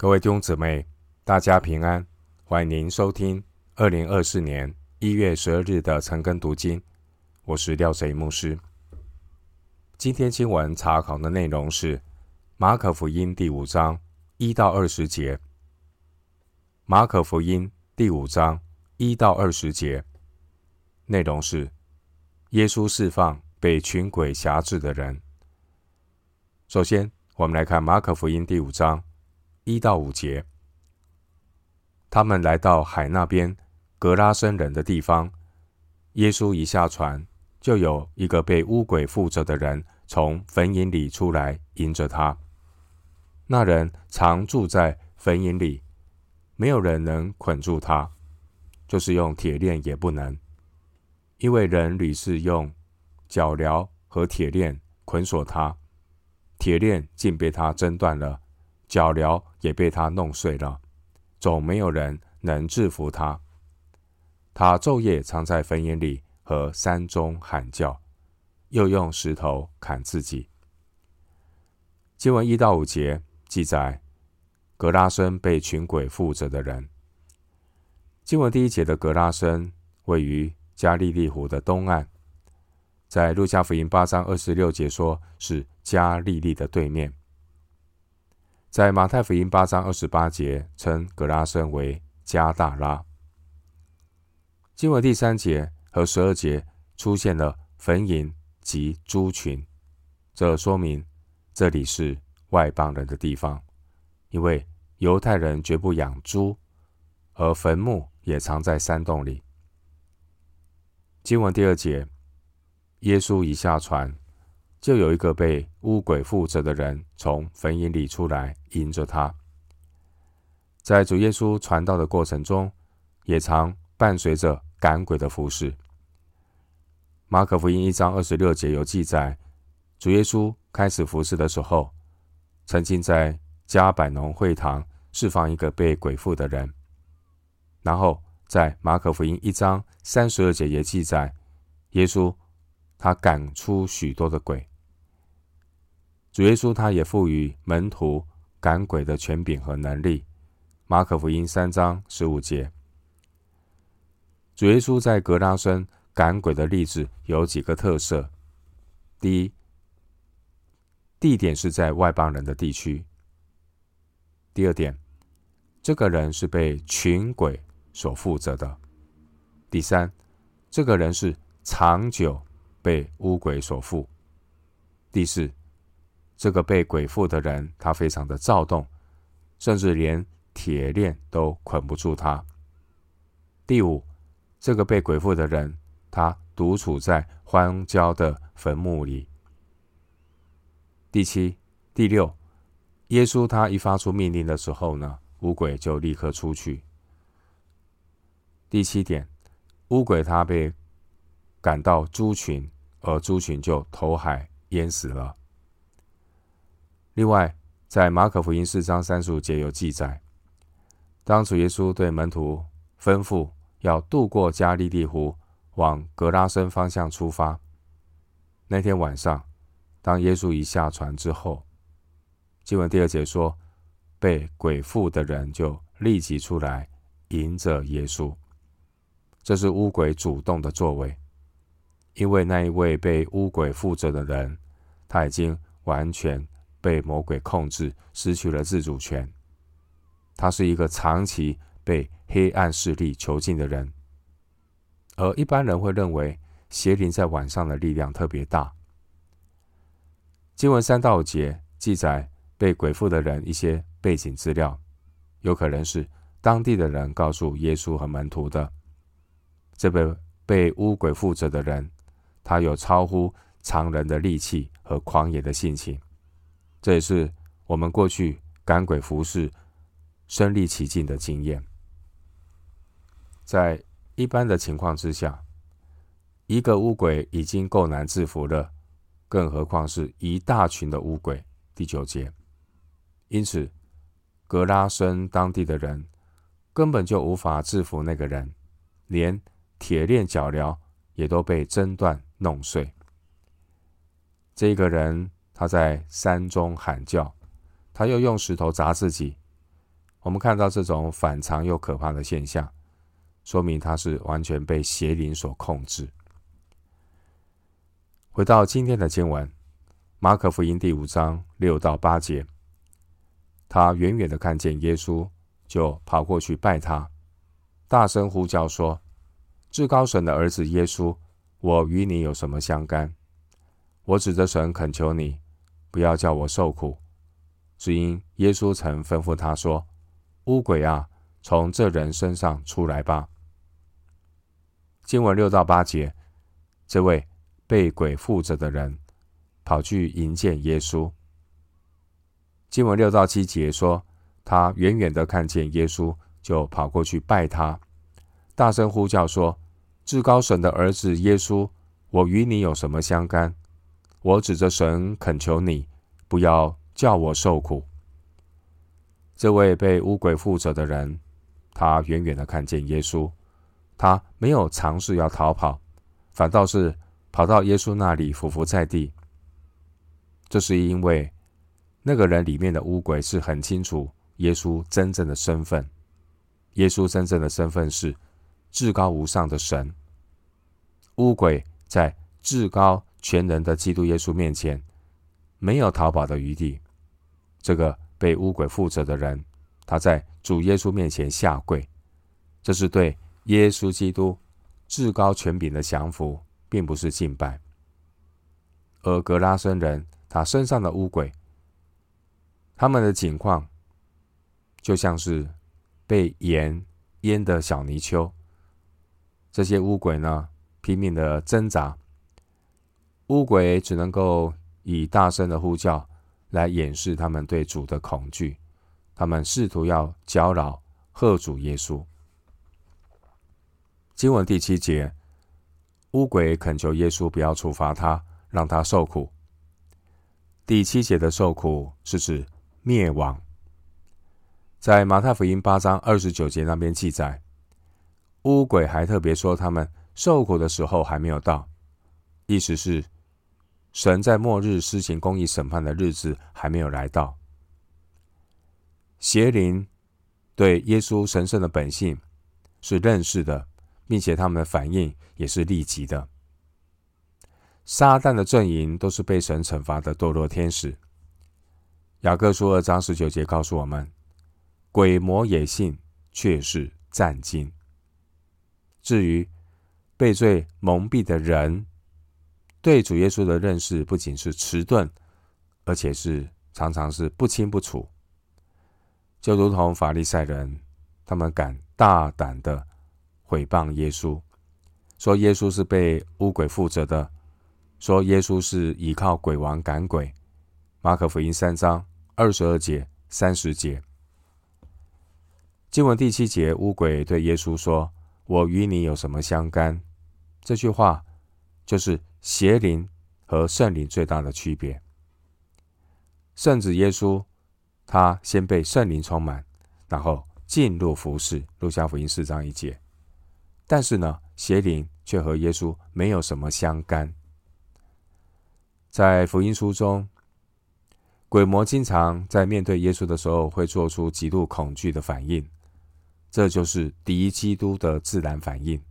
各位弟兄姊妹，大家平安！欢迎您收听二零二四年一月十二日的晨更读经。我是廖贼牧师。今天经文查考的内容是马可福音第五章一到二十节。马可福音第五章一到二十节内容是耶稣释放被群鬼挟制的人。首先，我们来看马可福音第五章。一到五节，他们来到海那边格拉森人的地方。耶稣一下船，就有一个被污鬼附着的人从坟茔里出来迎着他。那人常住在坟茔里，没有人能捆住他，就是用铁链也不能，因为人屡次用脚镣和铁链捆锁他，铁链竟被他挣断了。脚镣也被他弄碎了，总没有人能制服他。他昼夜藏在坟塋里和山中喊叫，又用石头砍自己。经文一到五节记载，格拉森被群鬼附着的人。经文第一节的格拉森位于加利利湖的东岸，在路加福音八章二十六节说是加利利的对面。在马太福音八章二十八节称格拉森为加大拉。经文第三节和十二节出现了坟茔及猪群，这说明这里是外邦人的地方，因为犹太人绝不养猪，而坟墓也藏在山洞里。经文第二节，耶稣一下船。就有一个被污鬼附着的人从坟茔里出来迎着他。在主耶稣传道的过程中，也常伴随着赶鬼的服饰。马可福音一章二十六节有记载，主耶稣开始服侍的时候，曾经在加百农会堂释放一个被鬼附的人。然后在马可福音一章三十二节也记载，耶稣他赶出许多的鬼。主耶稣他也赋予门徒赶鬼的权柄和能力。马可福音三章十五节，主耶稣在格拉森赶鬼的例子有几个特色：第一，地点是在外邦人的地区；第二点，这个人是被群鬼所附着的；第三，这个人是长久被污鬼所附；第四。这个被鬼附的人，他非常的躁动，甚至连铁链都捆不住他。第五，这个被鬼附的人，他独处在荒郊的坟墓里。第七、第六，耶稣他一发出命令的时候呢，乌鬼就立刻出去。第七点，乌鬼他被赶到猪群，而猪群就投海淹死了。另外，在马可福音四章三十五节有记载，当主耶稣对门徒吩咐要渡过加利利湖，往格拉森方向出发。那天晚上，当耶稣一下船之后，经文第二节说，被鬼附的人就立即出来迎着耶稣。这是乌鬼主动的作为，因为那一位被乌鬼附着的人，他已经完全。被魔鬼控制，失去了自主权。他是一个长期被黑暗势力囚禁的人，而一般人会认为邪灵在晚上的力量特别大。经文三到五节记载被鬼附的人一些背景资料，有可能是当地的人告诉耶稣和门徒的。这位被污鬼附着的人，他有超乎常人的力气和狂野的性情。这也是我们过去赶鬼服事身历其境的经验。在一般的情况之下，一个乌鬼已经够难制服了，更何况是一大群的乌鬼。第九节，因此格拉森当地的人根本就无法制服那个人，连铁链脚镣也都被挣断弄碎。这个人。他在山中喊叫，他又用石头砸自己，我们看到这种反常又可怕的现象，说明他是完全被邪灵所控制。回到今天的经文，马可福音第五章六到八节，他远远的看见耶稣，就跑过去拜他，大声呼叫说：“至高神的儿子耶稣，我与你有什么相干？我指着神恳求你，不要叫我受苦。”只因耶稣曾吩咐他说：“污鬼啊，从这人身上出来吧。”经文六到八节，这位被鬼附着的人跑去迎见耶稣。经文六到七节说，他远远的看见耶稣，就跑过去拜他，大声呼叫说：“至高神的儿子耶稣，我与你有什么相干？我指着神恳求你，不要。”叫我受苦。这位被污鬼附着的人，他远远的看见耶稣，他没有尝试要逃跑，反倒是跑到耶稣那里伏伏在地。这是因为那个人里面的污鬼是很清楚耶稣真正的身份。耶稣真正的身份是至高无上的神。污鬼在至高全能的基督耶稣面前，没有逃跑的余地。这个被污鬼附着的人，他在主耶稣面前下跪，这是对耶稣基督至高权柄的降服，并不是敬拜。而格拉森人他身上的污鬼，他们的景况就像是被盐淹的小泥鳅。这些污鬼呢，拼命的挣扎，污鬼只能够以大声的呼叫。来掩饰他们对主的恐惧，他们试图要搅扰吓阻耶稣。经文第七节，污鬼恳求耶稣不要处罚他，让他受苦。第七节的受苦是指灭亡。在马太福音八章二十九节那边记载，污鬼还特别说他们受苦的时候还没有到，意思是。神在末日施行公义审判的日子还没有来到，邪灵对耶稣神圣的本性是认识的，并且他们的反应也是立即的。撒旦的阵营都是被神惩罚的堕落天使。雅各书二章十九节告诉我们：鬼魔野性，却是战惊。至于被罪蒙蔽的人，对主耶稣的认识不仅是迟钝，而且是常常是不清不楚，就如同法利赛人，他们敢大胆的毁谤耶稣，说耶稣是被污鬼附着的，说耶稣是依靠鬼王赶鬼。马可福音三章二十二节、三十节，经文第七节，污鬼对耶稣说：“我与你有什么相干？”这句话就是。邪灵和圣灵最大的区别，圣子耶稣他先被圣灵充满，然后进入服侍。路加福音四章一节。但是呢，邪灵却和耶稣没有什么相干。在福音书中，鬼魔经常在面对耶稣的时候会做出极度恐惧的反应，这就是敌基督的自然反应。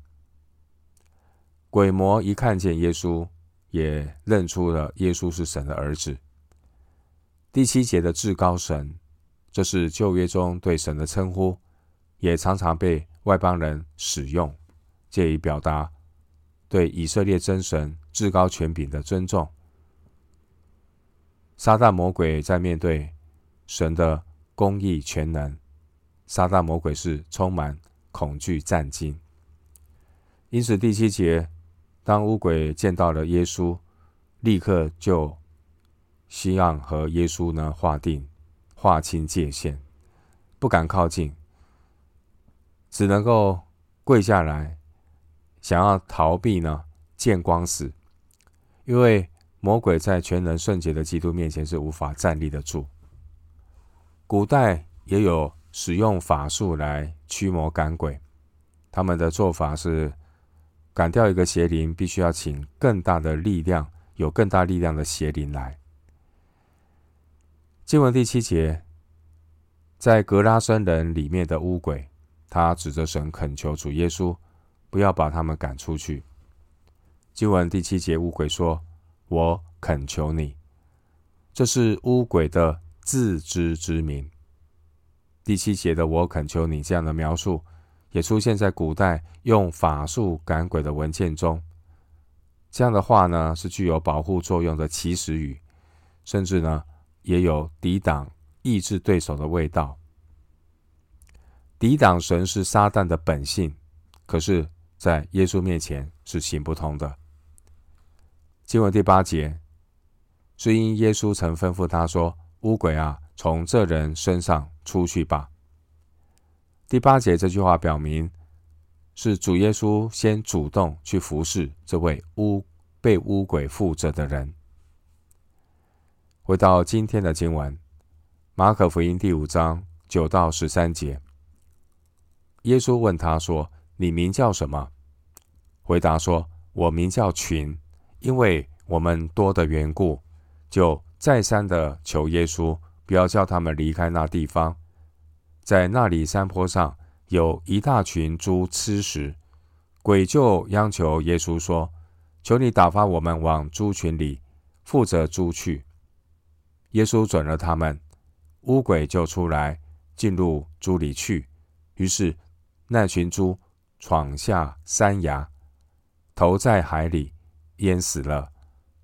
鬼魔一看见耶稣，也认出了耶稣是神的儿子。第七节的至高神，这是旧约中对神的称呼，也常常被外邦人使用，借以表达对以色列真神至高权柄的尊重。撒旦魔鬼在面对神的公义全能，撒旦魔鬼是充满恐惧战惊。因此第七节。当乌鬼见到了耶稣，立刻就希望和耶稣呢划定、划清界限，不敢靠近，只能够跪下来，想要逃避呢见光死，因为魔鬼在全能圣洁的基督面前是无法站立得住。古代也有使用法术来驱魔赶鬼，他们的做法是。赶掉一个邪灵，必须要请更大的力量，有更大力量的邪灵来。经文第七节，在格拉森人里面的污鬼，他指着神恳求主耶稣不要把他们赶出去。经文第七节，污鬼说：“我恳求你。”这是污鬼的自知之明。第七节的“我恳求你”这样的描述，也出现在古代用法术赶鬼的文件中。这样的话呢，是具有保护作用的祈使语，甚至呢，也有抵挡、抑制对手的味道。抵挡神是撒旦的本性，可是，在耶稣面前是行不通的。经文第八节。是因耶稣曾吩咐他说：“乌鬼啊，从这人身上出去吧。”第八节这句话表明，是主耶稣先主动去服侍这位污被污鬼附着的人。回到今天的经文，马可福音第五章九到十三节，耶稣问他说：“你名叫什么？”回答说：“我名叫群，因为我们多的缘故。”就再三的求耶稣，不要叫他们离开那地方。在那里山坡上有一大群猪吃食，鬼就央求耶稣说：“求你打发我们往猪群里，负责猪去。”耶稣准了他们，乌鬼就出来进入猪里去。于是那群猪闯下山崖，投在海里，淹死了。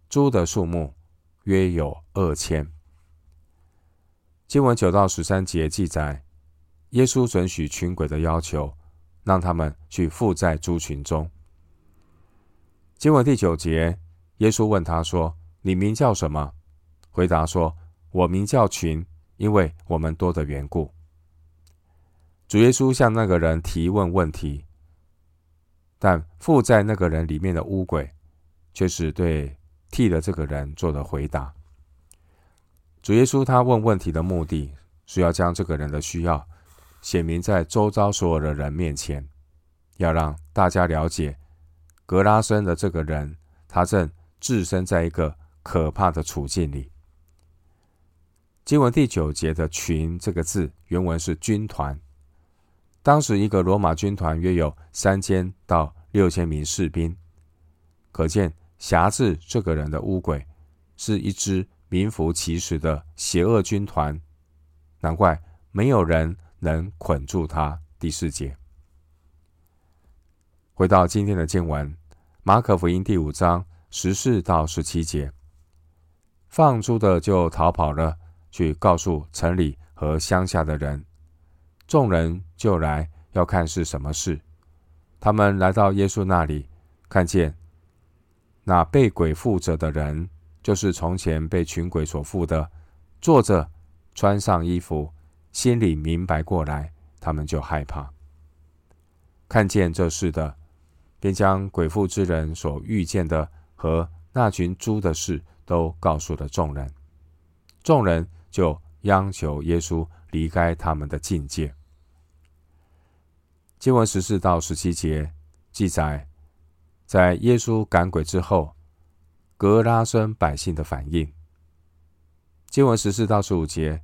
猪的数目。约有二千。经文九到十三节记载，耶稣准许群鬼的要求，让他们去附在猪群中。经文第九节，耶稣问他说：“你名叫什么？”回答说：“我名叫群，因为我们多的缘故。”主耶稣向那个人提问问题，但附在那个人里面的污鬼，却是对。替了这个人做的回答。主耶稣他问问题的目的是要将这个人的需要显明在周遭所有的人面前，要让大家了解格拉森的这个人，他正置身在一个可怕的处境里。经文第九节的“群”这个字，原文是军团。当时一个罗马军团约有三千到六千名士兵，可见。辖制这个人的乌鬼，是一支名副其实的邪恶军团，难怪没有人能捆住他。第四节，回到今天的经文，马可福音第五章十四到十七节，放猪的就逃跑了，去告诉城里和乡下的人，众人就来要看是什么事。他们来到耶稣那里，看见。那被鬼附着的人，就是从前被群鬼所附的，坐着，穿上衣服，心里明白过来，他们就害怕。看见这事的，便将鬼附之人所遇见的和那群猪的事都告诉了众人。众人就央求耶稣离开他们的境界。经文十四到十七节记载。在耶稣赶鬼之后，格拉森百姓的反应。经文十四到十五节，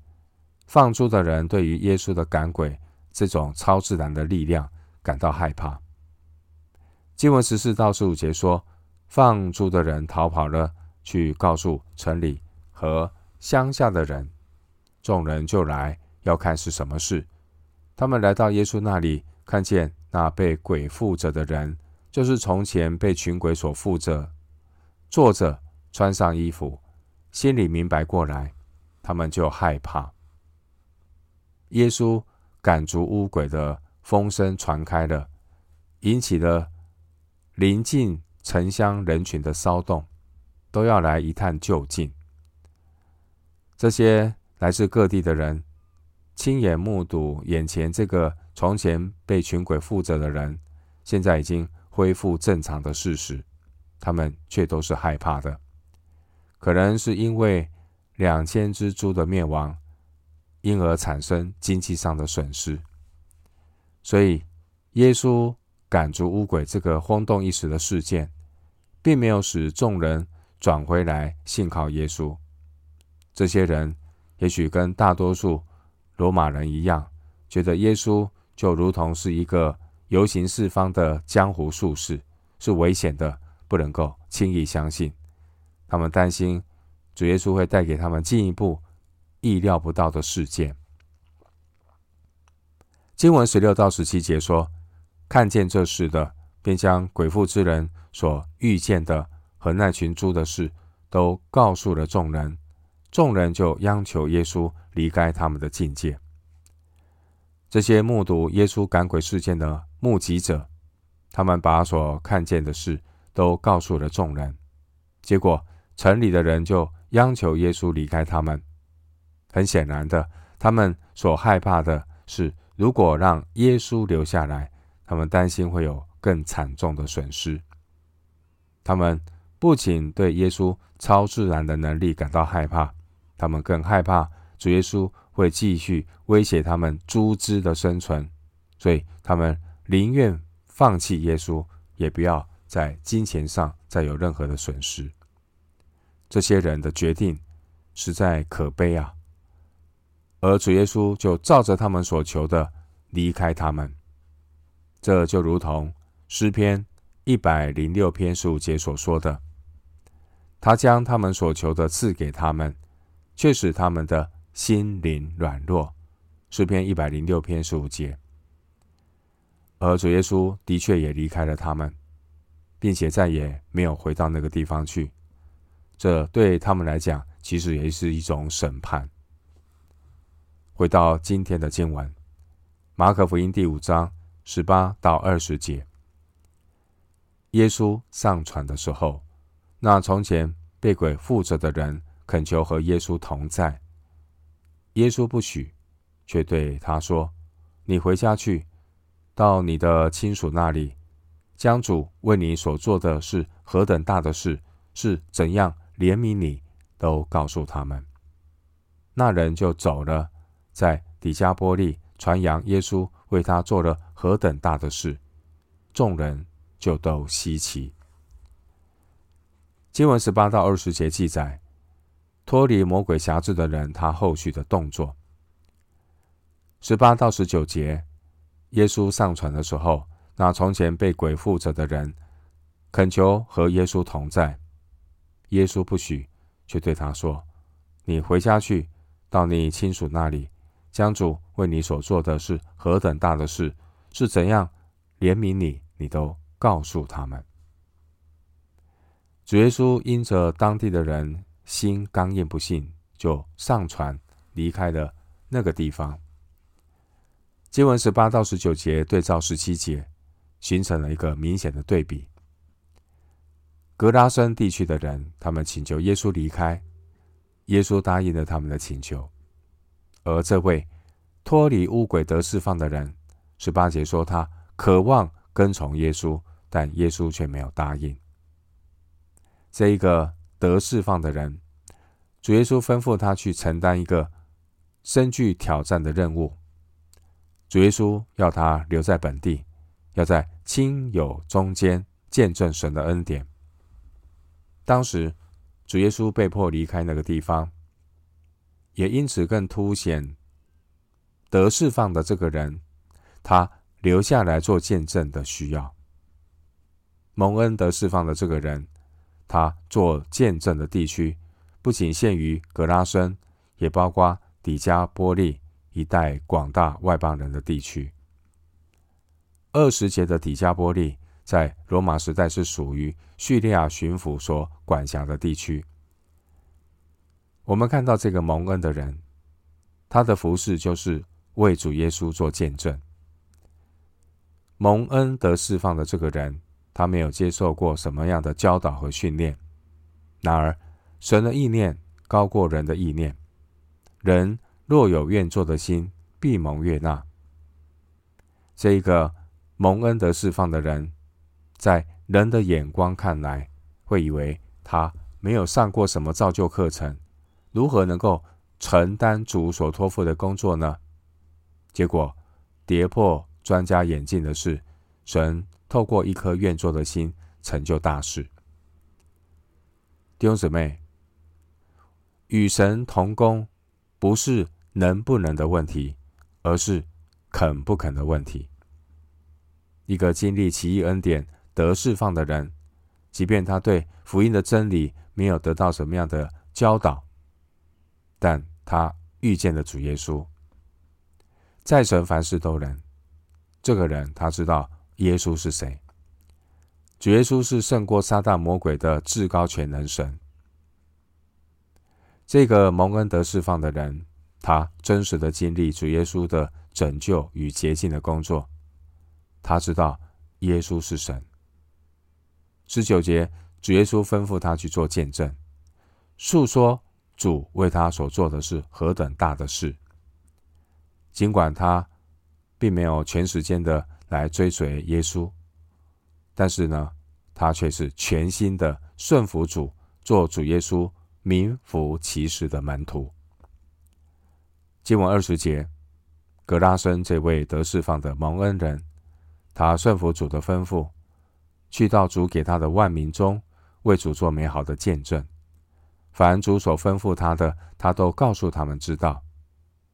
放猪的人对于耶稣的赶鬼这种超自然的力量感到害怕。经文十四到十五节说，放猪的人逃跑了，去告诉城里和乡下的人，众人就来要看是什么事。他们来到耶稣那里，看见那被鬼附着的人。就是从前被群鬼所附着，坐着，穿上衣服，心里明白过来，他们就害怕。耶稣赶逐污鬼的风声传开了，引起了邻近城乡人群的骚动，都要来一探究竟。这些来自各地的人，亲眼目睹眼前这个从前被群鬼附着的人，现在已经。恢复正常的事实，他们却都是害怕的。可能是因为两千只猪的灭亡，因而产生经济上的损失。所以，耶稣赶逐污鬼这个轰动一时的事件，并没有使众人转回来信靠耶稣。这些人也许跟大多数罗马人一样，觉得耶稣就如同是一个游行四方的江湖术士，是危险的，不能够轻易相信。他们担心主耶稣会带给他们进一步意料不到的事件。经文十六到十七节说：“看见这事的，便将鬼附之人所遇见的和那群猪的事，都告诉了众人。众人就央求耶稣离开他们的境界。这些目睹耶稣赶鬼事件的目击者，他们把所看见的事都告诉了众人。结果，城里的人就央求耶稣离开他们。很显然的，他们所害怕的是。”如果让耶稣留下来，他们担心会有更惨重的损失。他们不仅对耶稣超自然的能力感到害怕，他们更害怕主耶稣会继续威胁他们猪只的生存，所以他们宁愿放弃耶稣，也不要在金钱上再有任何的损失。这些人的决定实在可悲啊！而主耶稣就照着他们所求的离开他们，这就如同诗篇一百零六篇十五节所说的：“他将他们所求的赐给他们，却使他们的心灵软弱。”诗篇一百零六篇十五节。而主耶稣的确也离开了他们，并且再也没有回到那个地方去。这对他们来讲，其实也是一种审判。回到今天的经文，马可福音第五章十八到二十节。耶稣上船的时候，那从前被鬼附着的人恳求和耶稣同在，耶稣不许，却对他说：“你回家去，到你的亲属那里，将主为你所做的是何等大的事，是怎样怜悯你，都告诉他们。”那人就走了。在底加波利传扬耶稣为他做了何等大的事，众人就都稀奇。经文十八到二十节记载脱离魔鬼辖制的人，他后续的动作。十八到十九节，耶稣上船的时候，那从前被鬼附着的人恳求和耶稣同在，耶稣不许，却对他说：“你回家去，到你亲属那里。”将主为你所做的是何等大的事，是怎样怜悯你，你都告诉他们。主耶稣因着当地的人心刚硬不信，就上船离开了那个地方。经文十八到十九节对照十七节，形成了一个明显的对比。格拉森地区的人，他们请求耶稣离开，耶稣答应了他们的请求。而这位脱离污鬼得释放的人，十八节说他渴望跟从耶稣，但耶稣却没有答应。这一个得释放的人，主耶稣吩咐他去承担一个深具挑战的任务。主耶稣要他留在本地，要在亲友中间见证神的恩典。当时，主耶稣被迫离开那个地方。也因此更凸显得释放的这个人，他留下来做见证的需要。蒙恩得释放的这个人，他做见证的地区不仅限于格拉森，也包括底加波利一带广大外邦人的地区。二十节的底加波利在罗马时代是属于叙利亚巡抚所管辖的地区。我们看到这个蒙恩的人，他的服饰就是为主耶稣做见证。蒙恩得释放的这个人，他没有接受过什么样的教导和训练。然而，神的意念高过人的意念，人若有愿做的心，必蒙悦纳。这一个蒙恩得释放的人，在人的眼光看来，会以为他没有上过什么造就课程。如何能够承担主所托付的工作呢？结果跌破专家眼镜的是，神透过一颗愿做的心成就大事。弟兄姊妹，与神同工不是能不能的问题，而是肯不肯的问题。一个经历奇异恩典得释放的人，即便他对福音的真理没有得到什么样的教导，但他遇见了主耶稣，在神凡事都能。这个人他知道耶稣是谁，主耶稣是胜过撒旦魔鬼的至高全能神。这个蒙恩得释放的人，他真实的经历主耶稣的拯救与洁净的工作。他知道耶稣是神。十九节，主耶稣吩咐他去做见证，述说主为他所做的是何等大的事。尽管他并没有全时间的来追随耶稣，但是呢，他却是全心的顺服主，做主耶稣名副其实的门徒。经文二十节，格拉森这位得释放的蒙恩人。他顺服主的吩咐，去到主给他的万民中，为主做美好的见证。凡主所吩咐他的，他都告诉他们知道。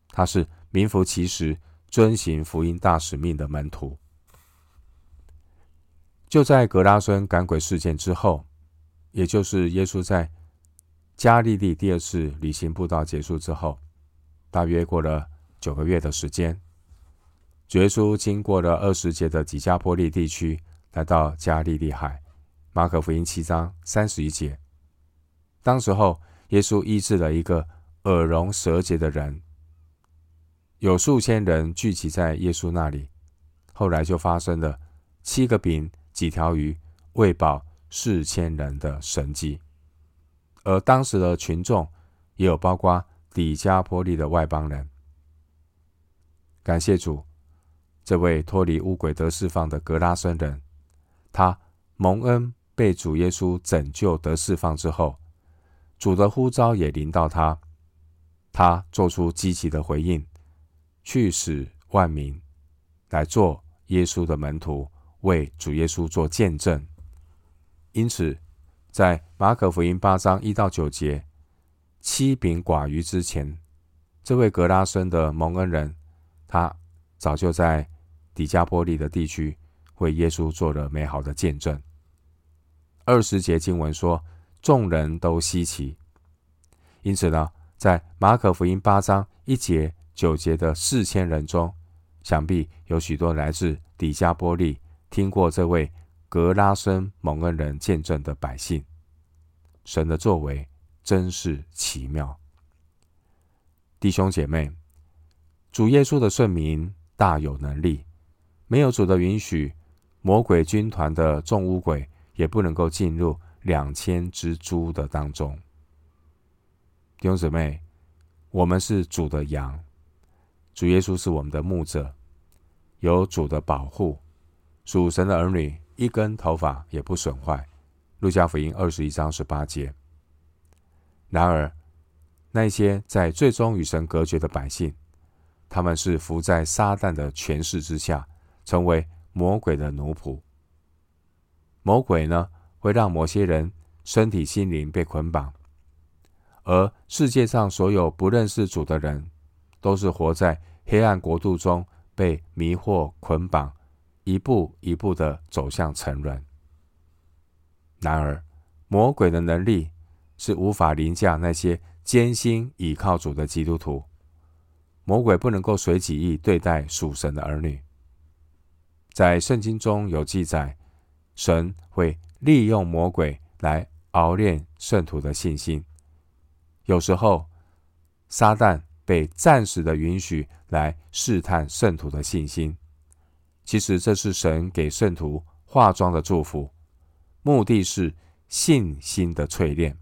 他是名副其实遵行福音大使命的门徒。就在格拉森赶鬼事件之后，也就是耶稣在加利利第二次旅行布道结束之后，大约过了九个月的时间。耶稣经过了二十节的几加波利地区，来到加利利海。马可福音七章三十一节，当时候耶稣医治了一个耳聋舌结的人，有数千人聚集在耶稣那里。后来就发生了七个饼几条鱼喂饱四千人的神迹，而当时的群众也有包括底加坡利的外邦人。感谢主。这位脱离污鬼得释放的格拉森人，他蒙恩被主耶稣拯救得释放之后，主的呼召也临到他，他做出积极的回应，去使万民来做耶稣的门徒，为主耶稣做见证。因此，在马可福音八章一到九节，七饼寡鱼之前，这位格拉森的蒙恩人，他早就在。底加波利的地区为耶稣做了美好的见证。二十节经文说，众人都稀奇。因此呢，在马可福音八章一节、九节的四千人中，想必有许多来自底加波利听过这位格拉森蒙恩人见证的百姓。神的作为真是奇妙。弟兄姐妹，主耶稣的圣名大有能力。没有主的允许，魔鬼军团的众污鬼也不能够进入两千只猪的当中。弟兄姊妹，我们是主的羊，主耶稣是我们的牧者，有主的保护，属神的儿女一根头发也不损坏。路加福音二十一章十八节。然而，那些在最终与神隔绝的百姓，他们是伏在撒旦的权势之下。成为魔鬼的奴仆。魔鬼呢，会让某些人身体、心灵被捆绑，而世界上所有不认识主的人，都是活在黑暗国度中，被迷惑捆绑，一步一步的走向沉沦。然而，魔鬼的能力是无法凌驾那些艰辛倚靠主的基督徒。魔鬼不能够随己意对待属神的儿女。在圣经中有记载，神会利用魔鬼来熬炼圣徒的信心。有时候，撒旦被暂时的允许来试探圣徒的信心。其实这是神给圣徒化妆的祝福，目的是信心的淬炼。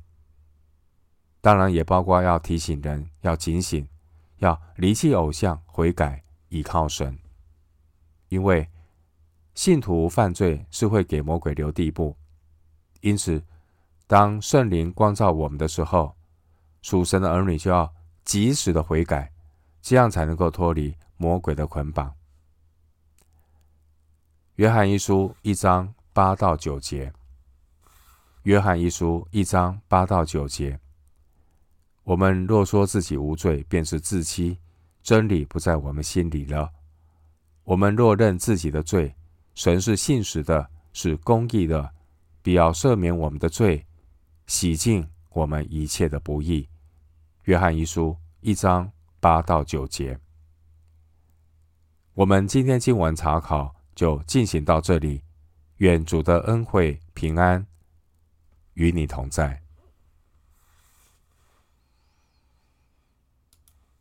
当然，也包括要提醒人要警醒，要离弃偶像，悔改，倚靠神，因为。信徒犯罪是会给魔鬼留地步，因此，当圣灵光照我们的时候，属神的儿女就要及时的悔改，这样才能够脱离魔鬼的捆绑。约翰一书一章八到九节，约翰一书一章八到九节，我们若说自己无罪，便是自欺，真理不在我们心里了。我们若认自己的罪，神是信实的，是公义的，必要赦免我们的罪，洗净我们一切的不义。约翰一书一章八到九节。我们今天经文查考就进行到这里，愿主的恩惠平安与你同在。